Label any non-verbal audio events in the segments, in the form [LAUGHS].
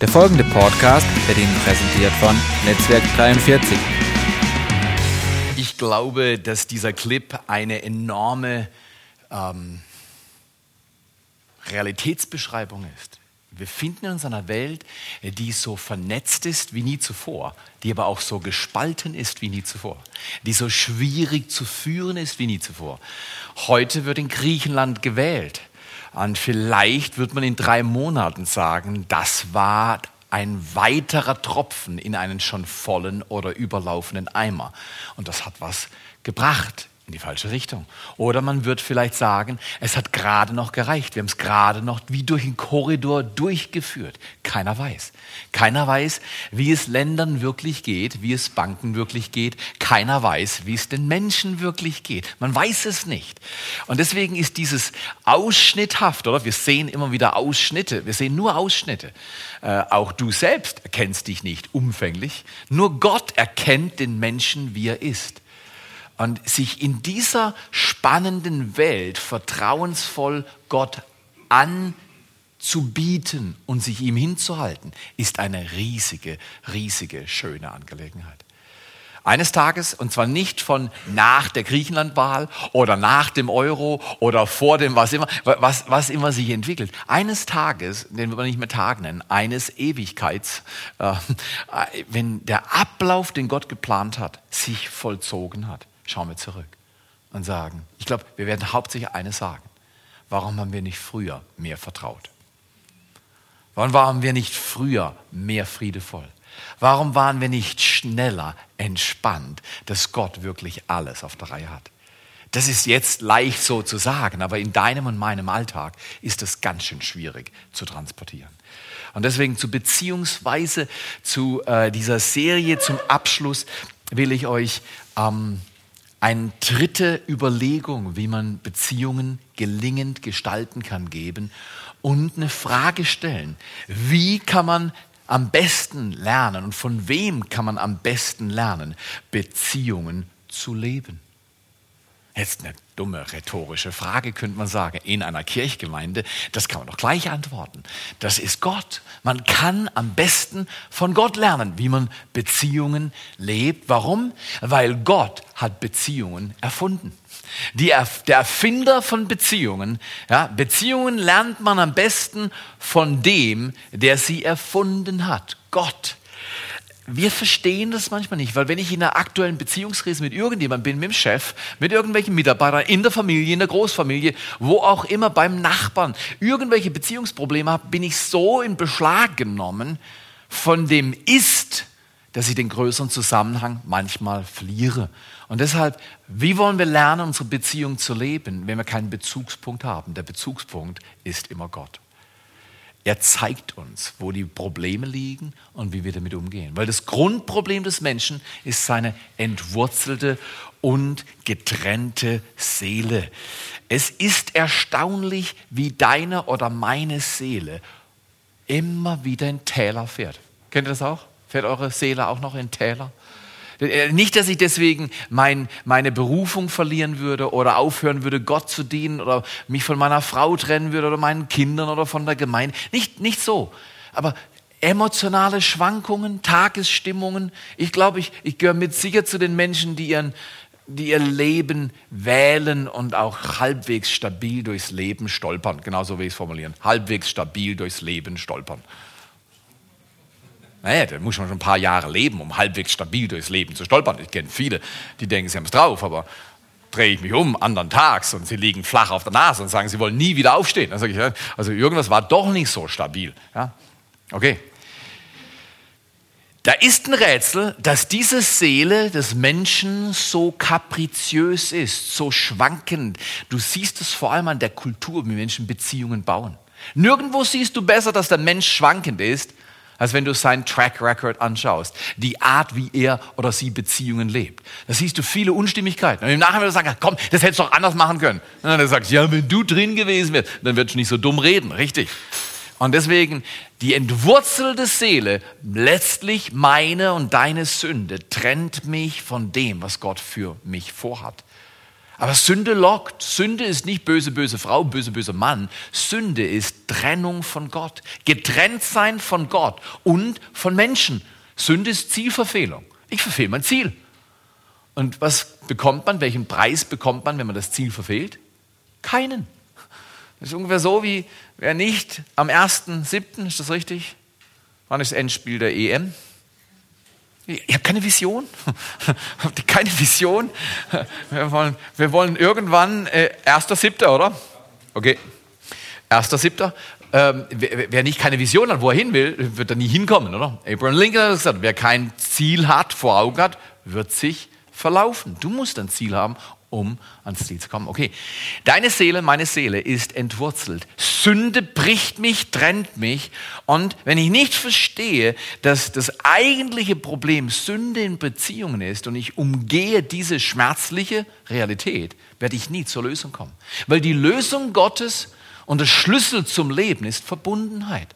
Der folgende Podcast wird Ihnen präsentiert von Netzwerk 43. Ich glaube, dass dieser Clip eine enorme ähm, Realitätsbeschreibung ist. Wir finden uns in einer Welt, die so vernetzt ist wie nie zuvor, die aber auch so gespalten ist wie nie zuvor, die so schwierig zu führen ist wie nie zuvor. Heute wird in Griechenland gewählt. Und vielleicht wird man in drei Monaten sagen, das war ein weiterer Tropfen in einen schon vollen oder überlaufenden Eimer. Und das hat was gebracht in die falsche Richtung. Oder man wird vielleicht sagen, es hat gerade noch gereicht. Wir haben es gerade noch wie durch einen Korridor durchgeführt. Keiner weiß. Keiner weiß, wie es Ländern wirklich geht, wie es Banken wirklich geht. Keiner weiß, wie es den Menschen wirklich geht. Man weiß es nicht. Und deswegen ist dieses ausschnitthaft, oder? Wir sehen immer wieder Ausschnitte. Wir sehen nur Ausschnitte. Äh, auch du selbst erkennst dich nicht umfänglich. Nur Gott erkennt den Menschen, wie er ist. Und sich in dieser spannenden Welt vertrauensvoll Gott anzubieten und sich ihm hinzuhalten, ist eine riesige, riesige, schöne Angelegenheit. Eines Tages, und zwar nicht von nach der Griechenlandwahl oder nach dem Euro oder vor dem, was immer, was, was immer sich entwickelt. Eines Tages, den wir nicht mehr Tag nennen, eines Ewigkeits, äh, wenn der Ablauf, den Gott geplant hat, sich vollzogen hat schauen wir zurück und sagen, ich glaube, wir werden hauptsächlich eines sagen. Warum haben wir nicht früher mehr vertraut? Warum waren wir nicht früher mehr friedevoll? Warum waren wir nicht schneller entspannt, dass Gott wirklich alles auf der Reihe hat? Das ist jetzt leicht so zu sagen, aber in deinem und meinem Alltag ist es ganz schön schwierig zu transportieren. Und deswegen zu beziehungsweise zu äh, dieser Serie zum Abschluss will ich euch ähm, eine dritte Überlegung, wie man Beziehungen gelingend gestalten kann, geben und eine Frage stellen. Wie kann man am besten lernen und von wem kann man am besten lernen, Beziehungen zu leben? Jetzt eine dumme rhetorische Frage, könnte man sagen, in einer Kirchgemeinde. Das kann man doch gleich antworten. Das ist Gott. Man kann am besten von Gott lernen, wie man Beziehungen lebt. Warum? Weil Gott hat Beziehungen erfunden. Die, der Erfinder von Beziehungen, ja, Beziehungen lernt man am besten von dem, der sie erfunden hat. Gott wir verstehen das manchmal nicht, weil wenn ich in einer aktuellen Beziehungskrise mit irgendjemandem bin, mit dem Chef, mit irgendwelchen Mitarbeitern, in der Familie, in der Großfamilie, wo auch immer beim Nachbarn, irgendwelche Beziehungsprobleme habe, bin ich so in Beschlag genommen von dem Ist, dass ich den größeren Zusammenhang manchmal verliere. Und deshalb, wie wollen wir lernen, unsere Beziehung zu leben, wenn wir keinen Bezugspunkt haben? Der Bezugspunkt ist immer Gott. Er zeigt uns, wo die Probleme liegen und wie wir damit umgehen. Weil das Grundproblem des Menschen ist seine entwurzelte und getrennte Seele. Es ist erstaunlich, wie deine oder meine Seele immer wieder in Täler fährt. Kennt ihr das auch? Fährt eure Seele auch noch in Täler? Äh, nicht, dass ich deswegen mein, meine Berufung verlieren würde oder aufhören würde, Gott zu dienen oder mich von meiner Frau trennen würde oder meinen Kindern oder von der Gemeinde. Nicht, nicht so. Aber emotionale Schwankungen, Tagesstimmungen. Ich glaube, ich, ich gehöre mit sicher zu den Menschen, die, ihren, die ihr Leben wählen und auch halbwegs stabil durchs Leben stolpern. Genauso wie ich es formulieren. Halbwegs stabil durchs Leben stolpern. Naja, da muss man schon ein paar Jahre leben, um halbwegs stabil durchs Leben zu stolpern. Ich kenne viele, die denken, sie haben es drauf, aber drehe ich mich um, anderen Tags, und sie liegen flach auf der Nase und sagen, sie wollen nie wieder aufstehen. Dann sage ich, also irgendwas war doch nicht so stabil. Ja? Okay. Da ist ein Rätsel, dass diese Seele des Menschen so kapriziös ist, so schwankend. Du siehst es vor allem an der Kultur, wie Menschen Beziehungen bauen. Nirgendwo siehst du besser, dass der Mensch schwankend ist, als wenn du seinen Track Record anschaust, die Art, wie er oder sie Beziehungen lebt. Da siehst du viele Unstimmigkeiten. Und im Nachhinein sagen, komm, das hättest du doch anders machen können. Und dann sagst du, ja, wenn du drin gewesen wärst, dann würdest du nicht so dumm reden, richtig. Und deswegen, die entwurzelte Seele, letztlich meine und deine Sünde, trennt mich von dem, was Gott für mich vorhat. Aber Sünde lockt. Sünde ist nicht böse, böse Frau, böse, böse Mann. Sünde ist Trennung von Gott. Getrennt sein von Gott und von Menschen. Sünde ist Zielverfehlung. Ich verfehle mein Ziel. Und was bekommt man? Welchen Preis bekommt man, wenn man das Ziel verfehlt? Keinen. Das ist ungefähr so wie, wer nicht am 1.7., ist das richtig? Wann ist das Endspiel der EM? Ich habe keine Vision. [LAUGHS] Habt ihr keine Vision? Wir wollen, wir wollen irgendwann äh, 1.7., oder? Okay. 1.7. Ähm, wer, wer, nicht keine Vision hat, wo er hin will, wird da nie hinkommen, oder? Abraham Lincoln hat gesagt, wer kein Ziel hat, vor Augen hat, wird sich verlaufen. Du musst ein Ziel haben um ans Ziel zu kommen. Okay, deine Seele, meine Seele ist entwurzelt. Sünde bricht mich, trennt mich. Und wenn ich nicht verstehe, dass das eigentliche Problem Sünde in Beziehungen ist und ich umgehe diese schmerzliche Realität, werde ich nie zur Lösung kommen. Weil die Lösung Gottes und der Schlüssel zum Leben ist Verbundenheit.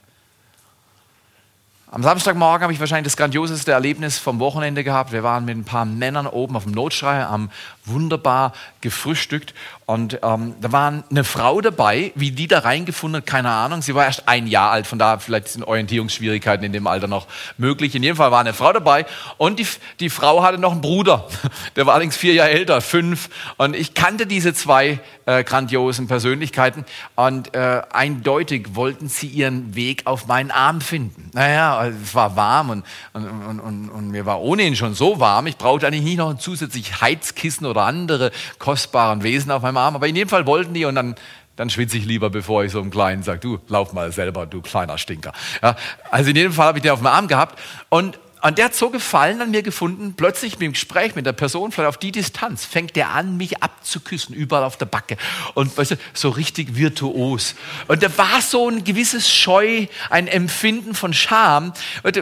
Am Samstagmorgen habe ich wahrscheinlich das grandioseste Erlebnis vom Wochenende gehabt. Wir waren mit ein paar Männern oben auf dem Notschrei, haben wunderbar gefrühstückt und ähm, da war eine Frau dabei, wie die da reingefunden hat, keine Ahnung. Sie war erst ein Jahr alt, von daher vielleicht sind Orientierungsschwierigkeiten in dem Alter noch möglich. In jedem Fall war eine Frau dabei und die, die Frau hatte noch einen Bruder, [LAUGHS] der war allerdings vier Jahre älter, fünf. Und ich kannte diese zwei äh, grandiosen Persönlichkeiten und äh, eindeutig wollten sie ihren Weg auf meinen Arm finden. Naja, es war warm und, und, und, und, und mir war ohnehin schon so warm, ich brauchte eigentlich nicht noch ein zusätzliches Heizkissen oder andere kostbaren Wesen auf meinem Arm, aber in jedem Fall wollten die und dann dann schwitze ich lieber, bevor ich so einem Kleinen sage, du, lauf mal selber, du kleiner Stinker. Ja, also in jedem Fall habe ich den auf dem Arm gehabt und und der hat so Gefallen an mir gefunden, plötzlich mit dem Gespräch mit der Person, vielleicht auf die Distanz, fängt der an, mich abzuküssen, überall auf der Backe. Und weißt du, so richtig virtuos. Und da war so ein gewisses Scheu, ein Empfinden von Scham. Das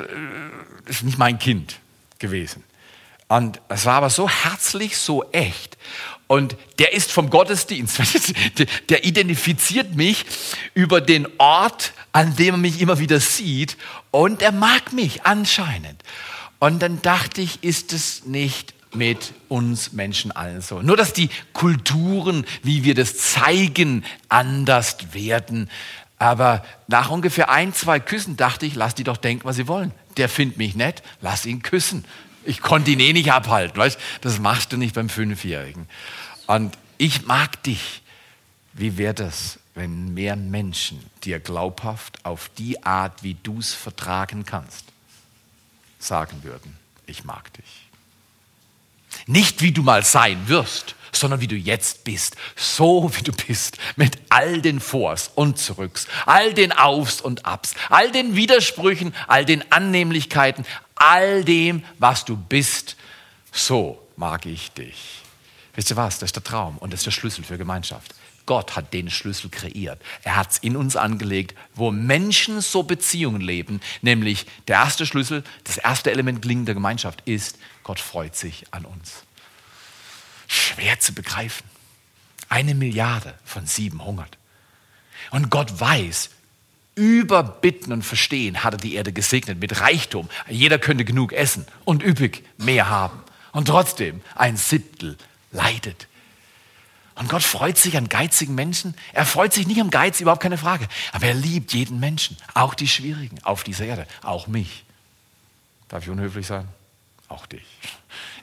ist nicht mein Kind gewesen. Und es war aber so herzlich, so echt. Und der ist vom Gottesdienst. [LAUGHS] Der identifiziert mich über den Ort, an dem er mich immer wieder sieht. Und er mag mich anscheinend. Und dann dachte ich, ist es nicht mit uns Menschen allen so. Nur dass die Kulturen, wie wir das zeigen, anders werden. Aber nach ungefähr ein, zwei Küssen dachte ich, lass die doch denken, was sie wollen. Der findet mich nett, lass ihn küssen. Ich konnte ihn eh nicht abhalten, weißt? Das machst du nicht beim Fünfjährigen. Und ich mag dich. Wie wäre das, wenn mehr Menschen dir glaubhaft auf die Art, wie du es vertragen kannst, sagen würden, ich mag dich. Nicht wie du mal sein wirst, sondern wie du jetzt bist, so wie du bist, mit all den Vors und Zurücks, all den Aufs und Abs, all den Widersprüchen, all den Annehmlichkeiten, all dem, was du bist, so mag ich dich. Wisst ihr was? Das ist der Traum und das ist der Schlüssel für Gemeinschaft. Gott hat den Schlüssel kreiert. Er hat es in uns angelegt, wo Menschen so Beziehungen leben. Nämlich der erste Schlüssel, das erste Element gelingender Gemeinschaft ist, Gott freut sich an uns. Schwer zu begreifen. Eine Milliarde von sieben hungert. Und Gott weiß, über Bitten und Verstehen hat er die Erde gesegnet mit Reichtum. Jeder könnte genug essen und üppig mehr haben. Und trotzdem ein Siebtel leidet. Und Gott freut sich an geizigen Menschen. Er freut sich nicht am Geiz, überhaupt keine Frage. Aber er liebt jeden Menschen, auch die Schwierigen auf dieser Erde, auch mich. Darf ich unhöflich sein? Auch dich.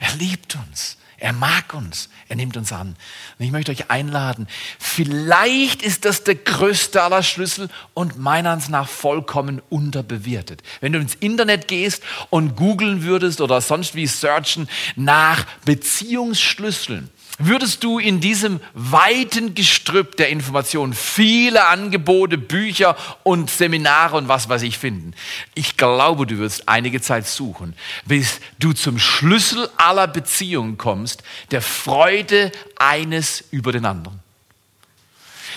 Er liebt uns. Er mag uns, er nimmt uns an. Und ich möchte euch einladen, vielleicht ist das der größte aller Schlüssel und meiner Ansicht nach vollkommen unterbewertet. Wenn du ins Internet gehst und googeln würdest oder sonst wie searchen nach Beziehungsschlüsseln, würdest du in diesem weiten Gestrüpp der Informationen viele Angebote, Bücher und Seminare und was weiß ich finden. Ich glaube, du wirst einige Zeit suchen, bis du zum Schlüssel aller Beziehungen kommst, der Freude eines über den anderen.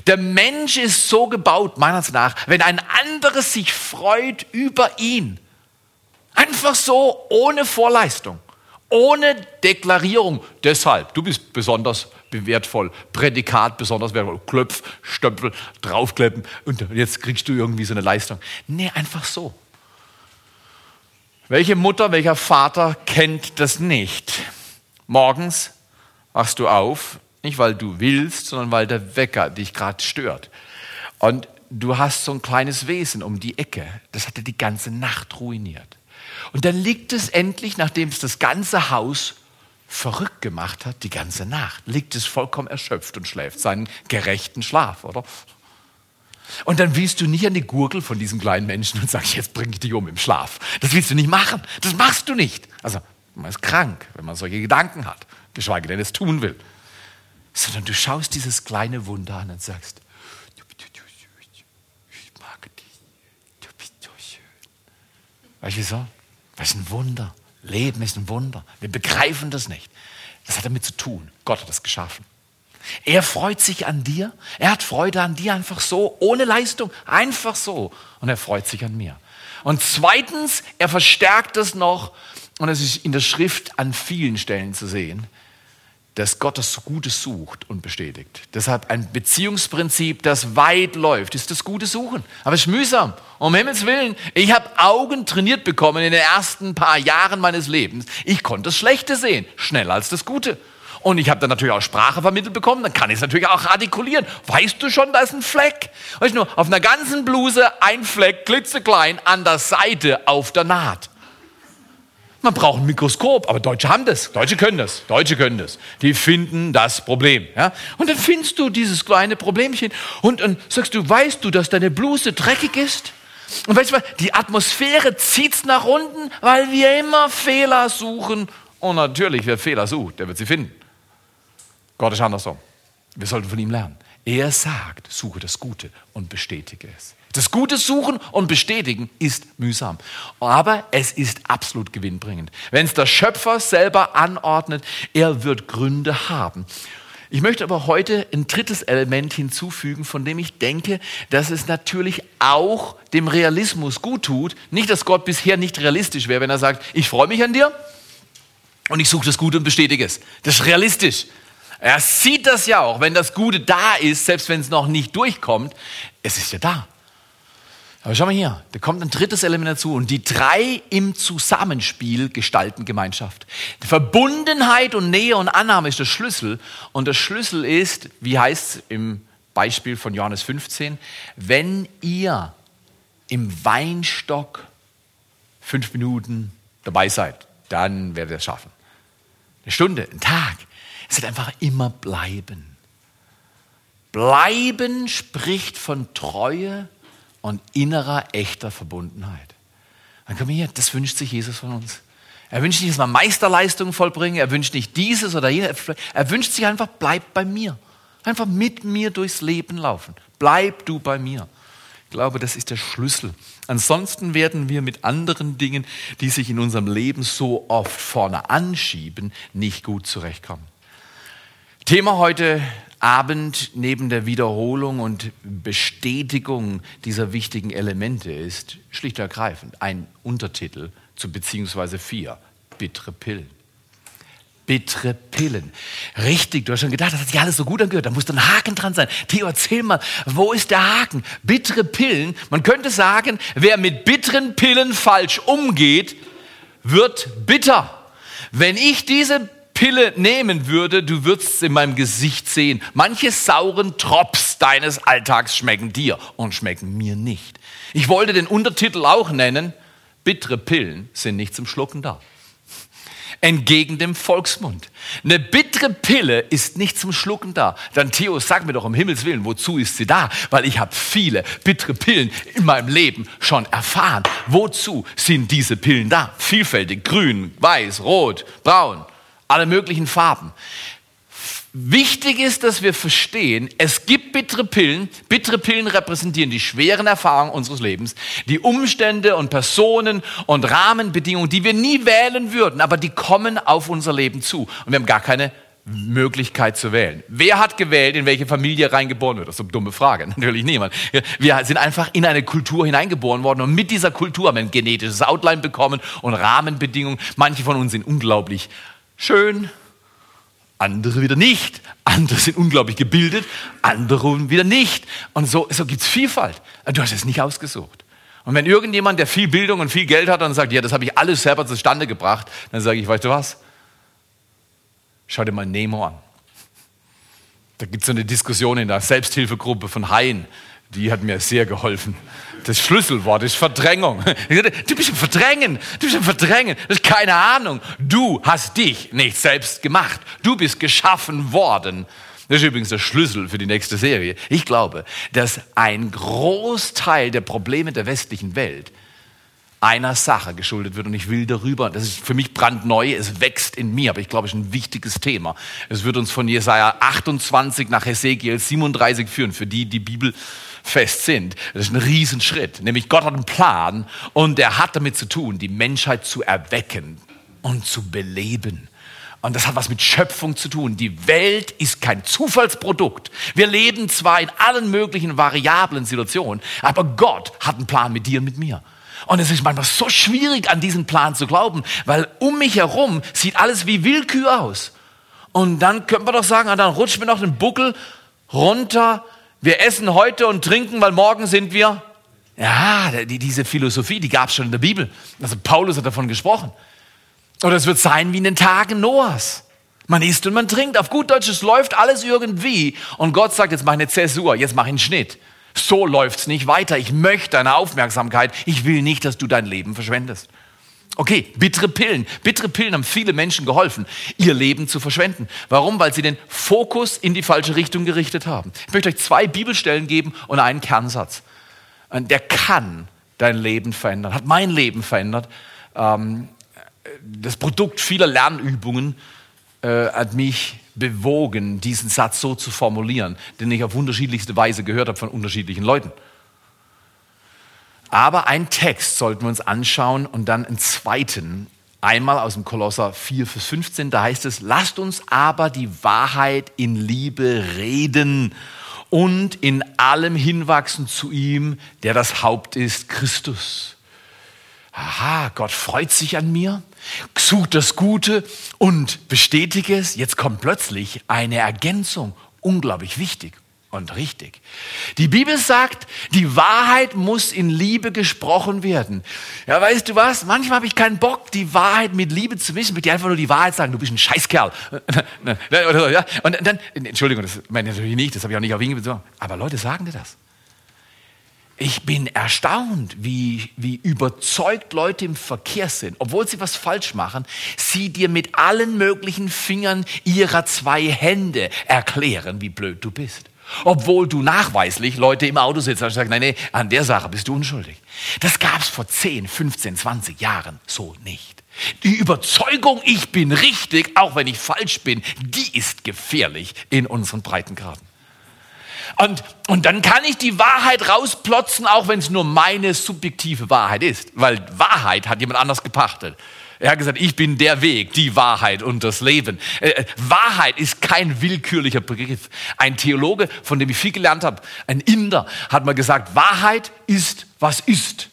Der Mensch ist so gebaut, meiner nach, wenn ein anderes sich freut über ihn. Einfach so, ohne Vorleistung ohne Deklarierung. Deshalb, du bist besonders wertvoll. Prädikat besonders wertvoll. Klöpf, Stöpfel, draufkleppen und jetzt kriegst du irgendwie so eine Leistung. Nee, einfach so. Welche Mutter, welcher Vater kennt das nicht? Morgens wachst du auf, Nicht, weil du willst, sondern weil der Wecker dich gerade stört. Und du hast so ein kleines Wesen um die Ecke. Das hat dir die ganze Nacht ruiniert. Und dann liegt es endlich, nachdem es das ganze Haus verrückt gemacht hat, die ganze Nacht, liegt es vollkommen erschöpft und schläft seinen gerechten Schlaf, oder? Und dann willst du nicht an die Gurgel von diesem kleinen Menschen und sagst, jetzt bringe ich dich um im Schlaf. Das willst du nicht machen. Das machst du nicht. Also, man ist krank, wenn man solche Gedanken hat, geschweige denn es tun will. Sondern du schaust dieses kleine Wunder an und sagst, du bist so süß, ich mag dich, du bist so schön. Weißt du wieso? Das ist ein Wunder. Leben ist ein Wunder. Wir begreifen das nicht. Das hat damit zu tun. Gott hat das geschaffen. Er freut sich an dir. Er hat Freude an dir einfach so, ohne Leistung, einfach so. Und er freut sich an mir. Und zweitens, er verstärkt es noch, und es ist in der Schrift an vielen Stellen zu sehen, dass Gott das Gute sucht und bestätigt. Deshalb ein Beziehungsprinzip, das weit läuft, ist das Gute suchen. Aber es ist mühsam. Um Himmels Willen, ich habe Augen trainiert bekommen in den ersten paar Jahren meines Lebens. Ich konnte das Schlechte sehen, schneller als das Gute. Und ich habe dann natürlich auch Sprache vermittelt bekommen, dann kann ich es natürlich auch artikulieren. Weißt du schon, da ist ein Fleck? Weißt du auf einer ganzen Bluse ein Fleck, klitzeklein, an der Seite auf der Naht. Man braucht ein Mikroskop, aber Deutsche haben das. Deutsche können das. Deutsche können das. Die finden das Problem. Ja? Und dann findest du dieses kleine Problemchen und dann sagst du, weißt du, dass deine Bluse dreckig ist? Und weißt du was, die Atmosphäre zieht's nach unten, weil wir immer Fehler suchen. Und natürlich, wer Fehler sucht, der wird sie finden. Gott ist andersrum. Wir sollten von ihm lernen. Er sagt, suche das Gute und bestätige es. Das Gute suchen und bestätigen ist mühsam. Aber es ist absolut gewinnbringend. Wenn es der Schöpfer selber anordnet, er wird Gründe haben. Ich möchte aber heute ein drittes Element hinzufügen, von dem ich denke, dass es natürlich auch dem Realismus gut tut. Nicht, dass Gott bisher nicht realistisch wäre, wenn er sagt, ich freue mich an dir und ich suche das Gute und bestätige es. Das ist realistisch. Er sieht das ja auch, wenn das Gute da ist, selbst wenn es noch nicht durchkommt, es ist ja da. Aber schau mal hier, da kommt ein drittes Element dazu und die drei im Zusammenspiel gestalten Gemeinschaft. Verbundenheit und Nähe und Annahme ist der Schlüssel und der Schlüssel ist, wie heißt es im Beispiel von Johannes 15, wenn ihr im Weinstock fünf Minuten dabei seid, dann werdet ihr es schaffen. Eine Stunde, ein Tag, es wird einfach immer bleiben. Bleiben spricht von Treue und innerer, echter Verbundenheit. Dann komm hier, das wünscht sich Jesus von uns. Er wünscht nicht, dass wir Meisterleistungen vollbringen, er wünscht nicht dieses oder jenes, er wünscht sich einfach, bleib bei mir. Einfach mit mir durchs Leben laufen. Bleib du bei mir. Ich glaube, das ist der Schlüssel. Ansonsten werden wir mit anderen Dingen, die sich in unserem Leben so oft vorne anschieben, nicht gut zurechtkommen. Thema heute Abend neben der Wiederholung und Bestätigung dieser wichtigen Elemente ist schlicht und ergreifend ein Untertitel zu beziehungsweise vier, bittere Pillen. Bittere Pillen. Richtig, du hast schon gedacht, das hat sich alles so gut angehört, da muss ein Haken dran sein. Theo, erzähl mal, wo ist der Haken? Bittere Pillen, man könnte sagen, wer mit bitteren Pillen falsch umgeht, wird bitter. Wenn ich diese Pille nehmen würde, du würdest es in meinem Gesicht sehen. Manche sauren Drops deines Alltags schmecken dir und schmecken mir nicht. Ich wollte den Untertitel auch nennen, bittere Pillen sind nicht zum Schlucken da. Entgegen dem Volksmund. Eine bittere Pille ist nicht zum Schlucken da. Dann Theo, sag mir doch um Himmels Willen, wozu ist sie da? Weil ich habe viele bittere Pillen in meinem Leben schon erfahren. Wozu sind diese Pillen da? Vielfältig, grün, weiß, rot, braun alle möglichen Farben. Wichtig ist, dass wir verstehen, es gibt bittere Pillen. Bittere Pillen repräsentieren die schweren Erfahrungen unseres Lebens, die Umstände und Personen und Rahmenbedingungen, die wir nie wählen würden, aber die kommen auf unser Leben zu. Und wir haben gar keine Möglichkeit zu wählen. Wer hat gewählt, in welche Familie reingeboren wird? Das ist eine dumme Frage. [LAUGHS] Natürlich niemand. Wir sind einfach in eine Kultur hineingeboren worden und mit dieser Kultur haben wir ein genetisches Outline bekommen und Rahmenbedingungen. Manche von uns sind unglaublich schön, andere wieder nicht. Andere sind unglaublich gebildet, andere wieder nicht. Und so, so gibt es Vielfalt. Du hast es nicht ausgesucht. Und wenn irgendjemand, der viel Bildung und viel Geld hat, dann sagt, ja, das habe ich alles selber zustande gebracht, dann sage ich, weißt du was? Schau dir mal Nemo an. Da gibt es so eine Diskussion in der Selbsthilfegruppe von Hain. Die hat mir sehr geholfen. Das Schlüsselwort ist Verdrängung. [LAUGHS] Du bist im Verdrängen. Du bist im Verdrängen. Das ist keine Ahnung. Du hast dich nicht selbst gemacht. Du bist geschaffen worden. Das ist übrigens der Schlüssel für die nächste Serie. Ich glaube, dass ein Großteil der Probleme der westlichen Welt einer Sache geschuldet wird und ich will darüber, das ist für mich brandneu, es wächst in mir, aber ich glaube, es ist ein wichtiges Thema. Es wird uns von Jesaja 28 nach Hesekiel 37 führen, für die die Bibel fest sind. Das ist ein Riesenschritt, nämlich Gott hat einen Plan und er hat damit zu tun, die Menschheit zu erwecken und zu beleben. Und das hat was mit Schöpfung zu tun. Die Welt ist kein Zufallsprodukt. Wir leben zwar in allen möglichen variablen Situationen, aber Gott hat einen Plan mit dir und mit mir. Und es ist manchmal so schwierig, an diesen Plan zu glauben, weil um mich herum sieht alles wie Willkür aus. Und dann können wir doch sagen, ah, dann rutschen wir noch den Buckel runter. Wir essen heute und trinken, weil morgen sind wir. Ja, die, diese Philosophie, die gab es schon in der Bibel. Also Paulus hat davon gesprochen. Oder es wird sein wie in den Tagen Noahs. Man isst und man trinkt. Auf gut Deutsch, es läuft alles irgendwie. Und Gott sagt, jetzt mach eine Zäsur, jetzt mach einen Schnitt. So läuft's nicht weiter. Ich möchte deine Aufmerksamkeit. Ich will nicht, dass du dein Leben verschwendest. Okay, bittere Pillen. Bittere Pillen haben viele Menschen geholfen, ihr Leben zu verschwenden. Warum? Weil sie den Fokus in die falsche Richtung gerichtet haben. Ich möchte euch zwei Bibelstellen geben und einen Kernsatz. Der kann dein Leben verändern, hat mein Leben verändert. Ähm, das Produkt vieler Lernübungen äh, hat mich bewogen, diesen Satz so zu formulieren, den ich auf unterschiedlichste Weise gehört habe von unterschiedlichen Leuten. Aber einen Text sollten wir uns anschauen und dann einen zweiten, einmal aus dem Kolosser 4, Vers 15, da heißt es, lasst uns aber die Wahrheit in Liebe reden und in allem hinwachsen zu ihm, der das Haupt ist, Christus. Aha, Gott freut sich an mir, sucht das Gute und bestätige es. Jetzt kommt plötzlich eine Ergänzung, unglaublich wichtig und richtig. Die Bibel sagt, die Wahrheit muss in Liebe gesprochen werden. Ja, weißt du was? Manchmal habe ich keinen Bock, die Wahrheit mit Liebe zu wissen, mit dir einfach nur die Wahrheit sagen, du bist ein Scheißkerl. [LAUGHS] Und dann, Entschuldigung, das meine ich natürlich nicht, das habe ich auch nicht auf ihn bezogen. Aber Leute sagen dir das. Ich bin erstaunt, wie, wie überzeugt Leute im Verkehr sind, obwohl sie was falsch machen, sie dir mit allen möglichen Fingern ihrer zwei Hände erklären, wie blöd du bist. Obwohl du nachweislich Leute im Auto sitzt und sagst, nein, nee, an der Sache bist du unschuldig. Das gab es vor 10, 15, 20 Jahren so nicht. Die Überzeugung, ich bin richtig, auch wenn ich falsch bin, die ist gefährlich in unseren Breitengraden. Und, und dann kann ich die Wahrheit rausplotzen, auch wenn es nur meine subjektive Wahrheit ist. Weil Wahrheit hat jemand anders gepachtet. Er hat gesagt, ich bin der Weg, die Wahrheit und das Leben. Äh, äh, Wahrheit ist kein willkürlicher Begriff. Ein Theologe, von dem ich viel gelernt habe, ein Inder, hat mal gesagt, Wahrheit ist, was ist.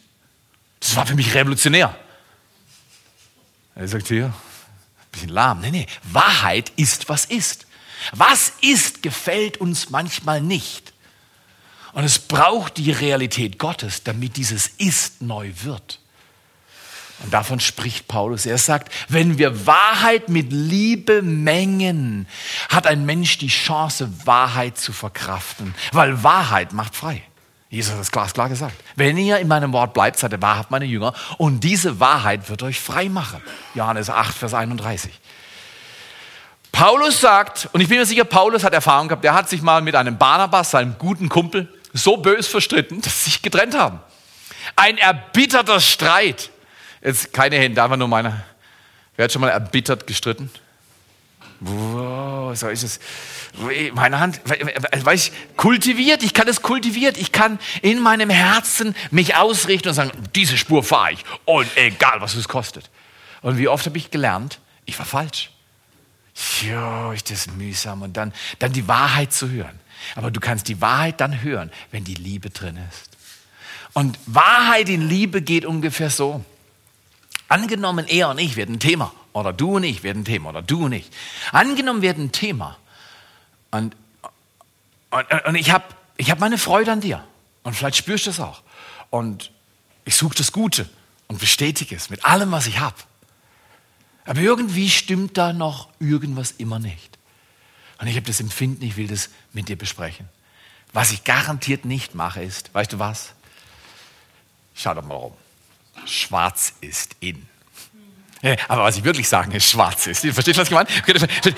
Das war für mich revolutionär. Er sagt hier, ein bisschen lahm. Nee, nee, Wahrheit ist, was ist. Was ist, gefällt uns manchmal nicht. Und es braucht die Realität Gottes, damit dieses Ist neu wird. Und davon spricht Paulus. Er sagt, wenn wir Wahrheit mit Liebe mengen, hat ein Mensch die Chance, Wahrheit zu verkraften, weil Wahrheit macht frei. Jesus hat das glasklar gesagt. Wenn ihr in meinem Wort bleibt, seid ihr wahrhaft meine Jünger und diese Wahrheit wird euch frei machen. Johannes 8, Vers 31. Paulus sagt, und ich bin mir sicher, Paulus hat Erfahrung gehabt, der hat sich mal mit einem Barnabas, seinem guten Kumpel, so bös verstritten, dass sie sich getrennt haben. Ein erbitterter Streit. Jetzt keine Hände, einfach nur meine. Wer hat schon mal erbittert gestritten? Wow, so ist es. Meine Hand, weiß ich, kultiviert, ich kann es kultiviert, ich kann in meinem Herzen mich ausrichten und sagen, diese Spur fahre ich und egal, was es kostet. Und wie oft habe ich gelernt, ich war falsch. Jo, ist das mühsam. Und dann, dann die Wahrheit zu hören. Aber du kannst die Wahrheit dann hören, wenn die Liebe drin ist. Und Wahrheit in Liebe geht ungefähr so. Angenommen, er und ich werden Thema. Oder du und ich werden Thema. Oder du und ich. Angenommen werden ein Thema. Und, und, und ich habe ich hab meine Freude an dir. Und vielleicht spürst du es auch. Und ich suche das Gute und bestätige es mit allem, was ich habe. Aber irgendwie stimmt da noch irgendwas immer nicht. Und ich habe das Empfinden, ich will das mit dir besprechen. Was ich garantiert nicht mache, ist, weißt du was? Schau doch mal rum. Schwarz ist in. Aber was ich wirklich sagen ist, schwarz ist. Verstehst du, was ich meine?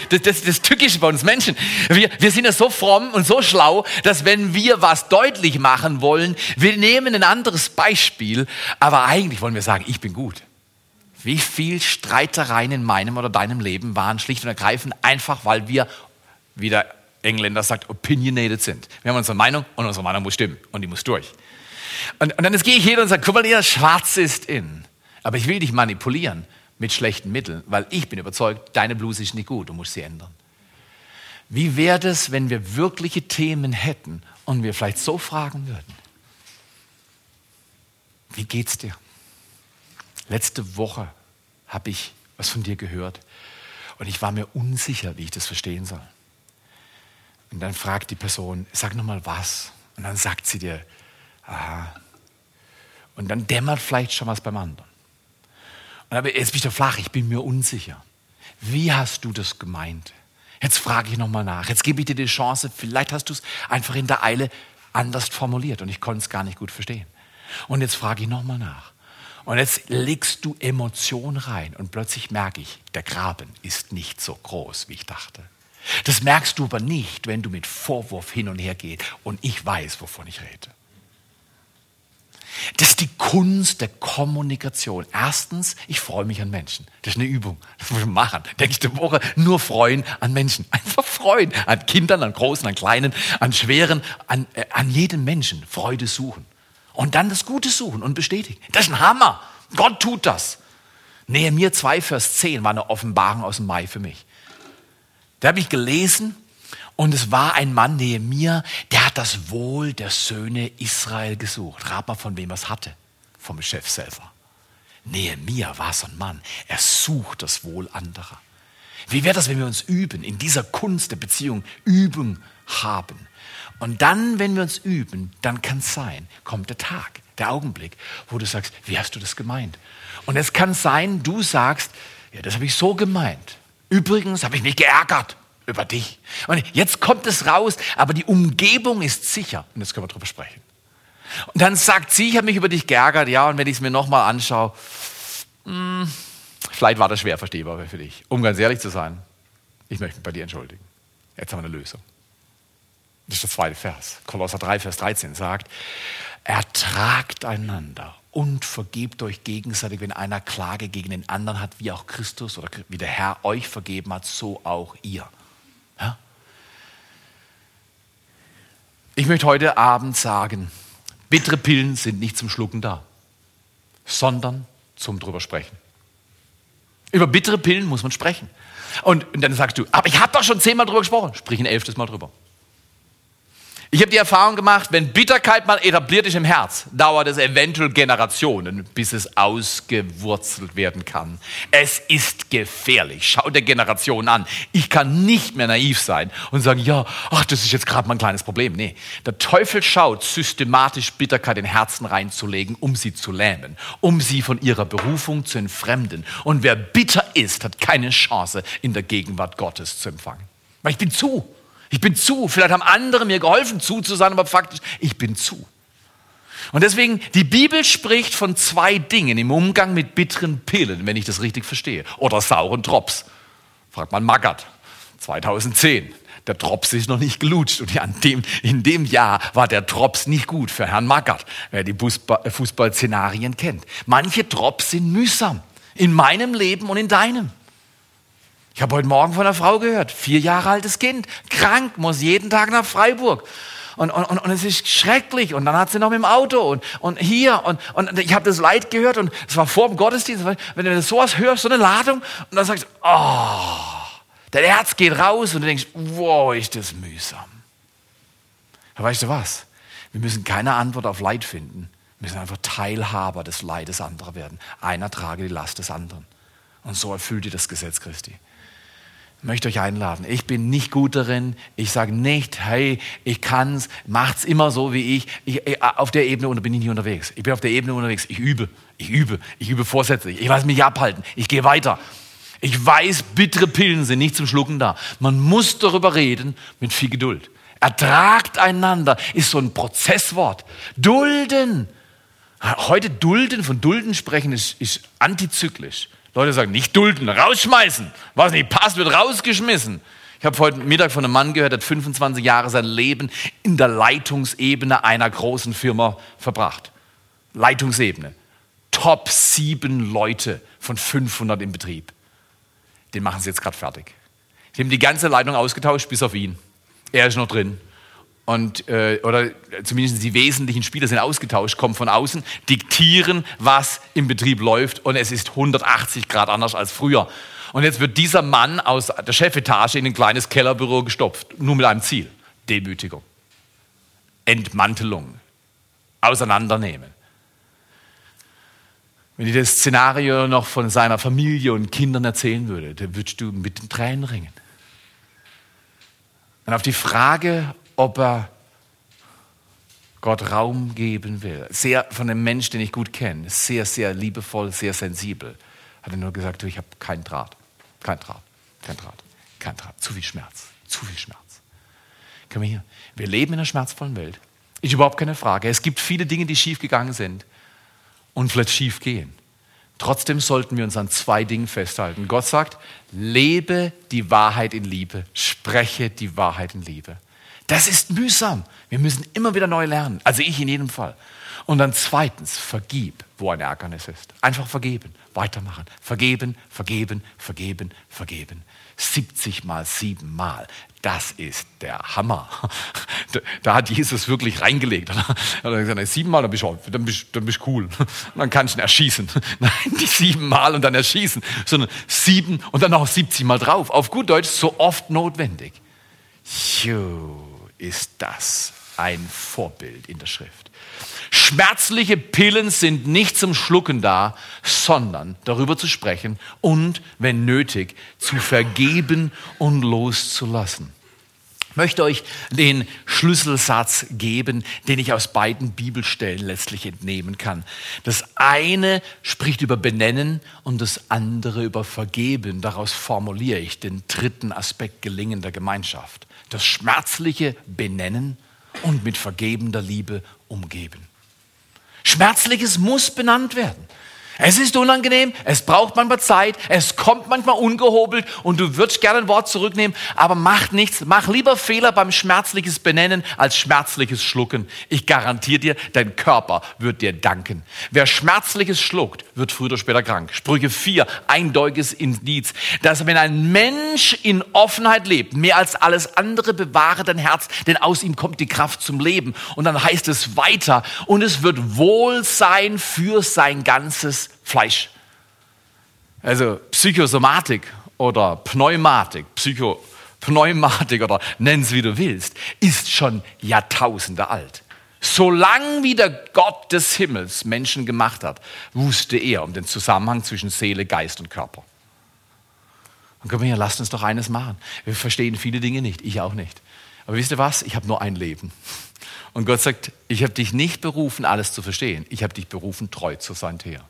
Das, das, das Tückische bei uns Menschen. Wir, wir sind ja so fromm und so schlau, dass wenn wir was deutlich machen wollen, wir nehmen ein anderes Beispiel, aber eigentlich wollen wir sagen, ich bin gut. Wie viel Streitereien in meinem oder deinem Leben waren schlicht und ergreifend einfach, weil wir, wie der Engländer sagt, opinionated sind. Wir haben unsere Meinung und unsere Meinung muss stimmen und die muss durch. Und, und dann gehe ich hin und sage, guck mal, ihr schwarz ist in. Aber ich will dich manipulieren mit schlechten Mitteln, weil ich bin überzeugt, deine Bluse ist nicht gut, du musst sie ändern. Wie wäre es, wenn wir wirkliche Themen hätten und wir vielleicht so fragen würden? Wie geht's dir? Letzte Woche habe ich was von dir gehört und ich war mir unsicher, wie ich das verstehen soll. Und dann fragt die Person, sag nochmal was. Und dann sagt sie dir, aha. Und dann dämmert vielleicht schon was beim anderen. Aber jetzt bin ich doch flach, ich bin mir unsicher. Wie hast du das gemeint? Jetzt frage ich nochmal nach. Jetzt gebe ich dir die Chance, vielleicht hast du es einfach in der Eile anders formuliert und ich konnte es gar nicht gut verstehen. Und jetzt frage ich nochmal nach. Und jetzt legst du Emotion rein und plötzlich merke ich, der Graben ist nicht so groß, wie ich dachte. Das merkst du aber nicht, wenn du mit Vorwurf hin und her gehst und ich weiß, wovon ich rede. Das ist die Kunst der Kommunikation. Erstens, ich freue mich an Menschen. Das ist eine Übung. Das muss ich machen. Denke ich die Woche nur freuen an Menschen. [LAUGHS] Einfach freuen. An Kindern, an Großen, an Kleinen, an Schweren, an, äh, an jedem Menschen. Freude suchen. Und dann das Gute suchen und bestätigen. Das ist ein Hammer. Gott tut das. Nehemiah 2, Vers 10 war eine Offenbarung aus dem Mai für mich. Da habe ich gelesen und es war ein Mann, Nehemiah, der hat das Wohl der Söhne Israel gesucht. Rat mal, von wem er es hatte. Vom Chef selber. Nehemiah war so ein Mann. Er sucht das Wohl anderer. Wie wäre das, wenn wir uns üben, in dieser Kunst der Beziehung Übung haben? Und dann, wenn wir uns üben, dann kann es sein, kommt der Tag, der Augenblick, wo du sagst, wie hast du das gemeint? Und es kann sein, du sagst, ja, das habe ich so gemeint. Übrigens habe ich mich geärgert über dich. Und jetzt kommt es raus, aber die Umgebung ist sicher. Und jetzt können wir drüber sprechen. Und dann sagt sie, ich habe mich über dich geärgert, ja, und wenn ich es mir nochmal anschaue, mh, hm, vielleicht war das schwer verstehbar für dich. Um ganz ehrlich zu sein, ich möchte mich bei dir entschuldigen. Jetzt haben wir eine Lösung. Das ist der zweite Vers. Kolosser 3, Vers 13 sagt, ertragt einander und vergebt euch gegenseitig, wenn einer Klage gegen den anderen hat, wie auch Christus oder wie der Herr euch vergeben hat, so auch ihr. Ich möchte heute Abend sagen, bittere Pillen sind nicht zum Schlucken da, sondern zum drüber sprechen. Über bittere Pillen muss man sprechen. Und, und dann sagst du, aber ich habe doch schon zehnmal drüber gesprochen. Sprich ein elftes Mal drüber. Ich habe die Erfahrung gemacht, wenn Bitterkeit mal etabliert ist im Herz, dauert es eventuell Generationen, bis es ausgewurzelt werden kann. Es ist gefährlich. Schau dir Generationen an. Ich kann nicht mehr naiv sein und sagen, ja, ach, das ist jetzt gerade mal ein kleines Problem. Nee, der Teufel schaut, systematisch Bitterkeit in Herzen reinzulegen, um sie zu lähmen, um sie von ihrer Berufung zu entfremden. Und wer bitter ist, hat keine Chance, in der Gegenwart Gottes zu empfangen. Weil ich bin zu. Ich bin zu. Vielleicht haben andere mir geholfen, zu zu sein, aber faktisch, ich bin zu. Und deswegen, die Bibel spricht von zwei Dingen im Umgang mit bitteren Pillen, wenn ich das richtig verstehe. Oder sauren Drops. Fragt man Maggert, 2010. Der Drops ist noch nicht gelutscht. Und in dem, in dem Jahr war der Drops nicht gut für Herrn Maggert, wer die Fußballszenarien kennt. Manche Drops sind mühsam. In meinem Leben und in deinem. Ich habe heute Morgen von einer Frau gehört, vier Jahre altes Kind, krank, muss jeden Tag nach Freiburg. Und, und, und, es ist schrecklich. Und dann hat sie noch mit dem Auto und, und hier. Und, und ich habe das Leid gehört und es war vor dem Gottesdienst. Wenn du sowas hörst, so eine Ladung, und dann sagst du, oh, dein Herz geht raus und du denkst, wow, ist das mühsam. Aber weißt du was? Wir müssen keine Antwort auf Leid finden. Wir müssen einfach Teilhaber des Leides anderer werden. Einer trage die Last des anderen. Und so erfüllt ihr das Gesetz Christi möchte euch einladen. Ich bin nicht gut darin. Ich sage nicht, hey, ich kann's, macht's immer so wie ich. ich, ich auf der Ebene bin ich nicht unterwegs. Ich bin auf der Ebene unterwegs. Ich übe, ich übe, ich übe vorsätzlich. Ich lasse mich abhalten. Ich gehe weiter. Ich weiß, bittere Pillen sind nicht zum Schlucken da. Man muss darüber reden mit viel Geduld. Ertragt einander ist so ein Prozesswort. Dulden. Heute dulden, von dulden sprechen ist, ist antizyklisch. Leute sagen, nicht dulden, rausschmeißen. Was nicht passt, wird rausgeschmissen. Ich habe heute Mittag von einem Mann gehört, der hat 25 Jahre sein Leben in der Leitungsebene einer großen Firma verbracht. Leitungsebene. Top sieben Leute von 500 im Betrieb. Den machen sie jetzt gerade fertig. Sie haben die ganze Leitung ausgetauscht, bis auf ihn. Er ist noch drin. Und, äh, oder zumindest die wesentlichen Spieler sind ausgetauscht, kommen von außen, diktieren, was im Betrieb läuft und es ist 180 Grad anders als früher. Und jetzt wird dieser Mann aus der Chefetage in ein kleines Kellerbüro gestopft, nur mit einem Ziel, Demütigung, Entmantelung, Auseinandernehmen. Wenn ich das Szenario noch von seiner Familie und Kindern erzählen würde, dann würdest du mit den Tränen ringen. Und auf die Frage, ob er Gott Raum geben will, sehr von einem Mensch, den ich gut kenne, sehr, sehr liebevoll, sehr sensibel, hat er nur gesagt, ich habe keinen Draht, kein Draht, kein Draht, kein Draht, zu viel Schmerz, zu viel Schmerz. Komm hier, wir leben in einer schmerzvollen Welt. Ist überhaupt keine Frage. Es gibt viele Dinge, die schief gegangen sind und vielleicht schief gehen. Trotzdem sollten wir uns an zwei Dingen festhalten. Gott sagt, lebe die Wahrheit in Liebe, spreche die Wahrheit in Liebe. Das ist mühsam. Wir müssen immer wieder neu lernen. Also ich in jedem Fall. Und dann zweitens, vergib, wo ein Ärgernis ist. Einfach vergeben, weitermachen. Vergeben, vergeben, vergeben, vergeben. 70 mal 7 mal. Das ist der Hammer. [LAUGHS] Da hat Jesus wirklich reingelegt. [LAUGHS] Er hat gesagt, siebenmal, dann bist du, dann bist, dann bist cool. [LAUGHS] dann kann ich ihn erschießen. Nein, nicht siebenmal und dann erschießen, sondern sieben und dann noch 70 Mal drauf. Auf gut Deutsch, so oft notwendig. Jo, ist das ein Vorbild in der Schrift. Schmerzliche Pillen sind nicht zum Schlucken da, sondern darüber zu sprechen und, wenn nötig, zu vergeben und loszulassen. Möchte euch den Schlüsselsatz geben, den ich aus beiden Bibelstellen letztlich entnehmen kann. Das eine spricht über Benennen und das andere über Vergeben. Daraus formuliere ich den dritten Aspekt gelingender Gemeinschaft. Das schmerzliche Benennen und mit vergebender Liebe umgeben. Schmerzliches muss benannt werden. Es ist unangenehm, es braucht manchmal Zeit, es kommt manchmal ungehobelt und du würdest gerne ein Wort zurücknehmen, aber mach nichts. Mach lieber Fehler beim schmerzliches Benennen als schmerzliches Schlucken. Ich garantiere dir, dein Körper wird dir danken. Wer schmerzliches schluckt, wird früher oder später krank. Sprüche 4, eindeutiges Indiz, dass wenn ein Mensch in Offenheit lebt, mehr als alles andere bewahre dein Herz, denn aus ihm kommt die Kraft zum Leben. Und dann heißt es weiter, und es wird Wohlsein für sein ganzes Fleisch. Also Psychosomatik oder Pneumatik, Psycho, Pneumatik oder nenn es wie du willst, ist schon Jahrtausende alt. Solange wie der Gott des Himmels Menschen gemacht hat, wusste er um den Zusammenhang zwischen Seele, Geist und Körper. Und komm her, lasst uns doch eines machen. Wir verstehen viele Dinge nicht, ich auch nicht. Aber wisst ihr was? Ich habe nur ein Leben. Und Gott sagt, ich habe dich nicht berufen, alles zu verstehen. Ich habe dich berufen, treu zu sein, Thea.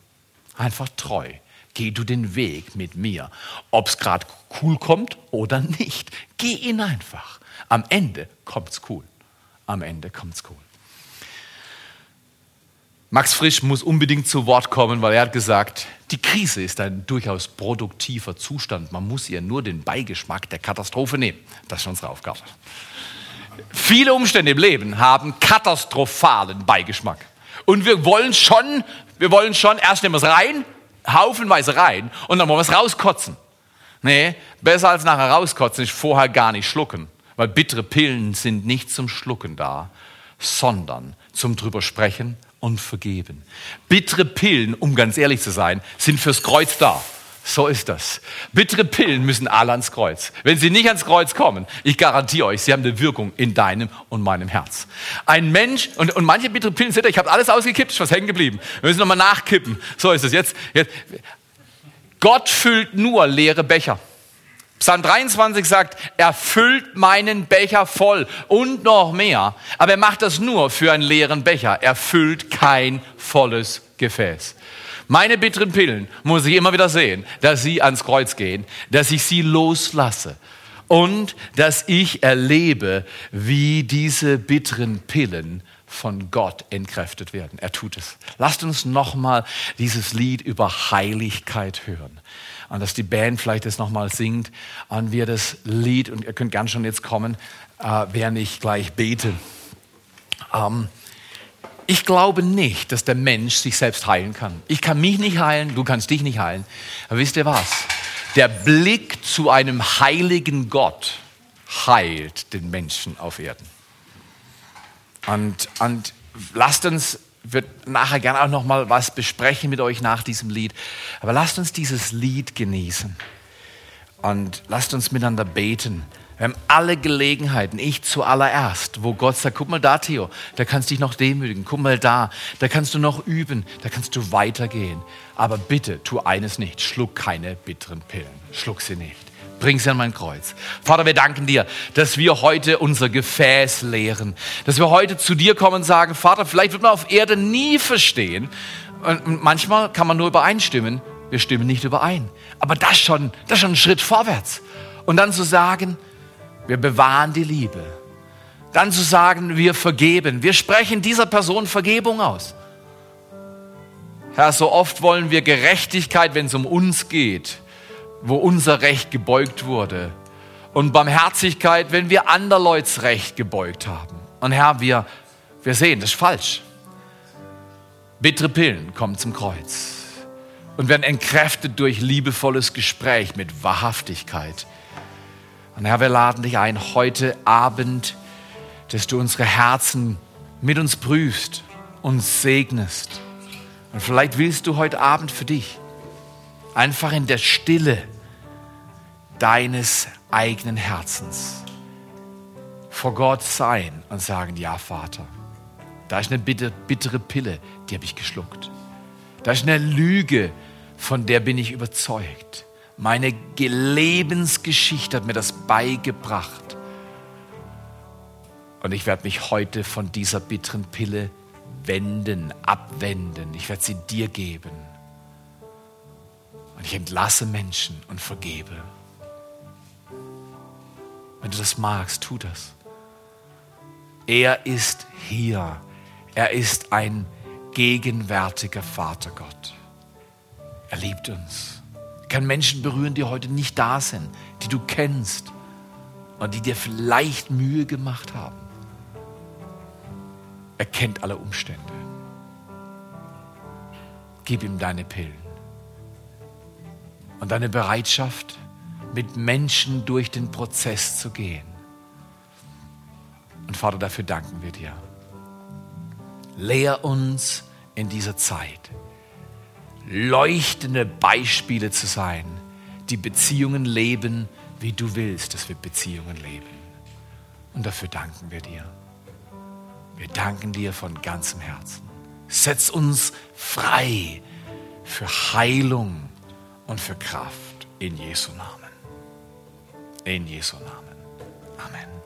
Einfach treu. Geh du den Weg mit mir. Ob es gerade cool kommt oder nicht. Geh ihn einfach. Am Ende kommt's cool. Am Ende kommt's cool. Max Frisch muss unbedingt zu Wort kommen, weil er hat gesagt, die Krise ist ein durchaus produktiver Zustand. Man muss ihr nur den Beigeschmack der Katastrophe nehmen. Das ist unsere Aufgabe. Viele Umstände im Leben haben katastrophalen Beigeschmack. Und wir wollen schon, wir wollen schon, erst nehmen wir es rein, haufenweise rein, und dann wollen wir es rauskotzen. Nee, besser als nachher rauskotzen ist vorher gar nicht schlucken. Weil bittere Pillen sind nicht zum Schlucken da, sondern zum drüber sprechen und vergeben. Bittere Pillen, um ganz ehrlich zu sein, sind fürs Kreuz da. So ist das. Bittere Pillen müssen alle ans Kreuz. Wenn sie nicht ans Kreuz kommen, ich garantiere euch, sie haben eine Wirkung in deinem und meinem Herz. Ein Mensch, und, und manche bittere Pillen, ihr, ich habe alles ausgekippt, ist was hängen geblieben. Wir müssen nochmal nachkippen. So ist es jetzt, jetzt. Gott füllt nur leere Becher. Psalm 23 sagt, er füllt meinen Becher voll und noch mehr. Aber er macht das nur für einen leeren Becher. Er füllt kein volles Gefäß. Meine bitteren Pillen muss ich immer wieder sehen, dass sie ans Kreuz gehen, dass ich sie loslasse und dass ich erlebe, wie diese bitteren Pillen von Gott entkräftet werden. Er tut es. Lasst uns nochmal dieses Lied über Heiligkeit hören. Und dass die Band vielleicht das nochmal singt und wir das Lied, und ihr könnt gern schon jetzt kommen, äh, während ich gleich bete. Ähm, ich glaube nicht, dass der Mensch sich selbst heilen kann. Ich kann mich nicht heilen, du kannst dich nicht heilen. Aber wisst ihr was? Der Blick zu einem heiligen Gott heilt den Menschen auf Erden. Und, und lasst uns, wird nachher gerne auch noch mal was besprechen mit euch nach diesem Lied. Aber lasst uns dieses Lied genießen und lasst uns miteinander beten. Wir haben alle Gelegenheiten, ich zuallererst, wo Gott sagt, guck mal da, Theo, da kannst du dich noch demütigen, guck mal da, da kannst du noch üben, da kannst du weitergehen. Aber bitte, tu eines nicht, schluck keine bitteren Pillen, schluck sie nicht. Bring sie an mein Kreuz. Vater, wir danken dir, dass wir heute unser Gefäß leeren, dass wir heute zu dir kommen und sagen, Vater, vielleicht wird man auf Erde nie verstehen. Und manchmal kann man nur übereinstimmen, wir stimmen nicht überein. Aber das schon, das schon ein Schritt vorwärts. Und dann zu sagen, wir bewahren die Liebe. Dann zu sagen, wir vergeben. Wir sprechen dieser Person Vergebung aus. Herr, so oft wollen wir Gerechtigkeit, wenn es um uns geht, wo unser Recht gebeugt wurde. Und Barmherzigkeit, wenn wir anderleuts Recht gebeugt haben. Und Herr, wir, wir sehen, das ist falsch. Bittere Pillen kommen zum Kreuz und werden entkräftet durch liebevolles Gespräch mit Wahrhaftigkeit. Und Herr, wir laden dich ein heute Abend, dass du unsere Herzen mit uns prüfst, uns segnest. Und vielleicht willst du heute Abend für dich einfach in der Stille deines eigenen Herzens vor Gott sein und sagen, ja Vater, da ist eine bittere Pille, die habe ich geschluckt. Da ist eine Lüge, von der bin ich überzeugt. Meine Lebensgeschichte hat mir das beigebracht. Und ich werde mich heute von dieser bitteren Pille wenden, abwenden. Ich werde sie dir geben. Und ich entlasse Menschen und vergebe. Wenn du das magst, tu das. Er ist hier. Er ist ein gegenwärtiger Vater Gott. Er liebt uns kann Menschen berühren, die heute nicht da sind, die du kennst und die dir vielleicht Mühe gemacht haben. Er kennt alle Umstände. Gib ihm deine Pillen und deine Bereitschaft, mit Menschen durch den Prozess zu gehen. Und Vater, dafür danken wir dir. Lehr uns in dieser Zeit leuchtende Beispiele zu sein, die Beziehungen leben, wie du willst, dass wir Beziehungen leben. Und dafür danken wir dir. Wir danken dir von ganzem Herzen. Setz uns frei für Heilung und für Kraft in Jesu Namen. In Jesu Namen. Amen.